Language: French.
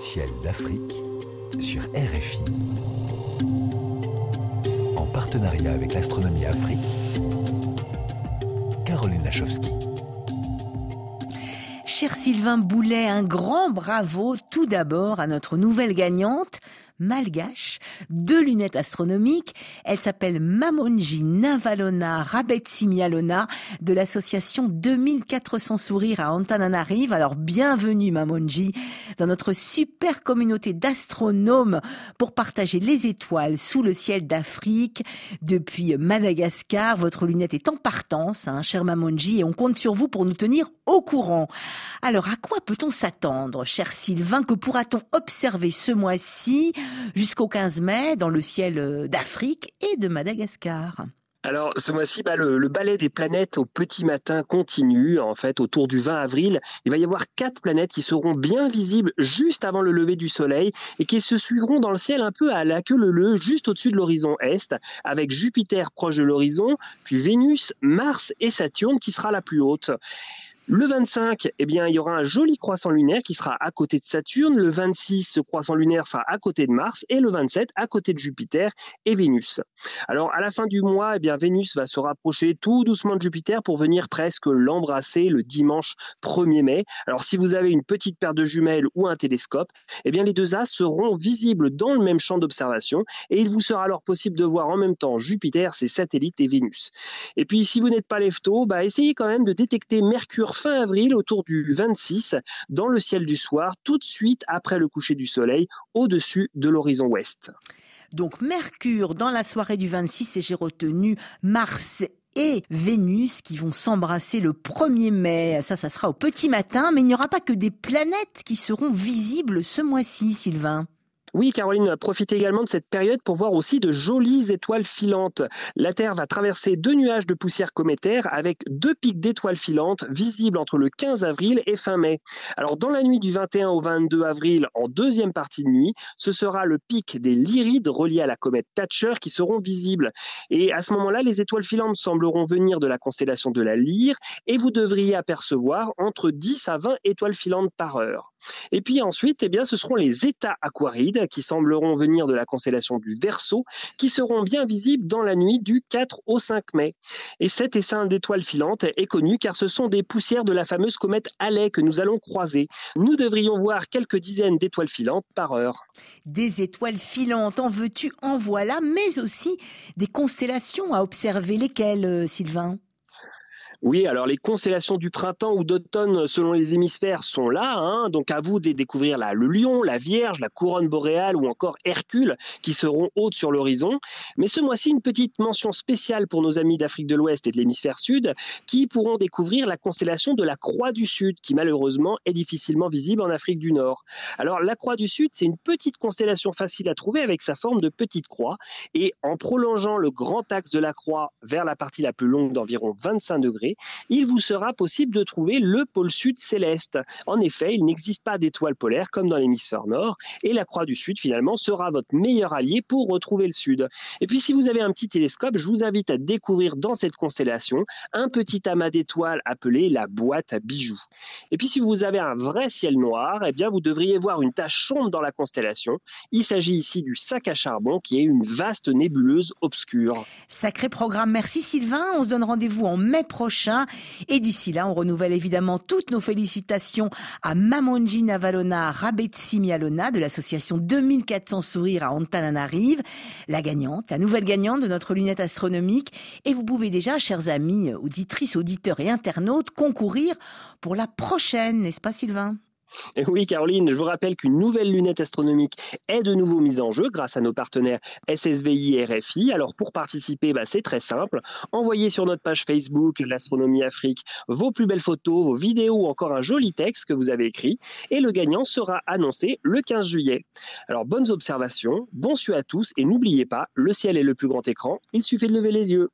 Ciel d'Afrique sur RFI. En partenariat avec l'Astronomie Afrique, Caroline Lachowski. Cher Sylvain Boulet, un grand bravo tout d'abord à notre nouvelle gagnante, malgache, deux lunettes astronomiques. Elle s'appelle Mamonji Navalona Rabetsimialona de l'association 2400 sourires à Antananarive. Alors bienvenue Mamonji dans notre super communauté d'astronomes pour partager les étoiles sous le ciel d'Afrique depuis Madagascar. Votre lunette est en partance, hein, cher Mamonji, et on compte sur vous pour nous tenir au courant. Alors à quoi peut-on s'attendre, cher Sylvain Que pourra-t-on observer ce mois-ci jusqu'au 15 mai dans le ciel euh, d'Afrique et de Madagascar? Alors ce mois-ci, bah, le, ballet des planètes au petit matin continue. En fait, autour du 20 avril, il va y avoir quatre planètes qui seront bien visibles juste avant le lever du soleil et qui se suivront dans le ciel un peu à la queue leu juste au-dessus de l'horizon est, avec Jupiter proche de l'horizon, puis Vénus, Mars et Saturne qui sera la plus haute. Le 25, eh bien, il y aura un joli croissant lunaire qui sera à côté de Saturne. Le 26, ce croissant lunaire sera à côté de Mars. Et le 27, à côté de Jupiter et Vénus. Alors, à la fin du mois, eh bien, Vénus va se rapprocher tout doucement de Jupiter pour venir presque l'embrasser le dimanche 1er mai. Alors, si vous avez une petite paire de jumelles ou un télescope, eh bien, les deux as seront visibles dans le même champ d'observation. Et il vous sera alors possible de voir en même temps Jupiter, ses satellites et Vénus. Et puis, si vous n'êtes pas lefto, bah, essayez quand même de détecter Mercure fin avril, autour du 26, dans le ciel du soir, tout de suite après le coucher du soleil, au-dessus de l'horizon ouest. Donc Mercure dans la soirée du 26 et j'ai retenu Mars et Vénus qui vont s'embrasser le 1er mai. Ça, ça sera au petit matin, mais il n'y aura pas que des planètes qui seront visibles ce mois-ci, Sylvain. Oui, Caroline, profitez également de cette période pour voir aussi de jolies étoiles filantes. La Terre va traverser deux nuages de poussière cométaire avec deux pics d'étoiles filantes visibles entre le 15 avril et fin mai. Alors, dans la nuit du 21 au 22 avril, en deuxième partie de nuit, ce sera le pic des Lyrides reliés à la comète Thatcher qui seront visibles. Et à ce moment-là, les étoiles filantes sembleront venir de la constellation de la Lyre et vous devriez apercevoir entre 10 à 20 étoiles filantes par heure. Et puis ensuite, eh bien, ce seront les états aquarides qui sembleront venir de la constellation du Verseau, qui seront bien visibles dans la nuit du 4 au 5 mai. Et cet essaim d'étoiles filantes est connu car ce sont des poussières de la fameuse comète Halley que nous allons croiser. Nous devrions voir quelques dizaines d'étoiles filantes par heure. Des étoiles filantes, en veux-tu, en voilà, mais aussi des constellations à observer. Lesquelles, euh, Sylvain? Oui, alors les constellations du printemps ou d'automne selon les hémisphères sont là, hein, donc à vous de découvrir là, le lion, la Vierge, la couronne boréale ou encore Hercule qui seront hautes sur l'horizon. Mais ce mois-ci, une petite mention spéciale pour nos amis d'Afrique de l'Ouest et de l'hémisphère sud qui pourront découvrir la constellation de la Croix du Sud qui malheureusement est difficilement visible en Afrique du Nord. Alors la Croix du Sud, c'est une petite constellation facile à trouver avec sa forme de petite croix et en prolongeant le grand axe de la croix vers la partie la plus longue d'environ 25 degrés, il vous sera possible de trouver le pôle sud céleste. En effet, il n'existe pas d'étoiles polaires comme dans l'hémisphère nord, et la croix du sud finalement sera votre meilleur allié pour retrouver le sud. Et puis si vous avez un petit télescope, je vous invite à découvrir dans cette constellation un petit amas d'étoiles appelé la boîte à bijoux. Et puis si vous avez un vrai ciel noir, eh bien vous devriez voir une tache sombre dans la constellation. Il s'agit ici du sac à charbon qui est une vaste nébuleuse obscure. Sacré programme. Merci Sylvain. On se donne rendez-vous en mai prochain et d'ici là, on renouvelle évidemment toutes nos félicitations à Mamonji Navalona Rabetsimialona de l'association 2400 sourires à Antananarive, la gagnante, la nouvelle gagnante de notre lunette astronomique. Et vous pouvez déjà, chers amis, auditrices, auditeurs et internautes, concourir pour la prochaine, n'est-ce pas Sylvain? Oui, Caroline, je vous rappelle qu'une nouvelle lunette astronomique est de nouveau mise en jeu grâce à nos partenaires SSVI et RFI. Alors pour participer, bah, c'est très simple. Envoyez sur notre page Facebook l'Astronomie Afrique vos plus belles photos, vos vidéos ou encore un joli texte que vous avez écrit et le gagnant sera annoncé le 15 juillet. Alors bonnes observations, bon suite à tous et n'oubliez pas, le ciel est le plus grand écran, il suffit de lever les yeux.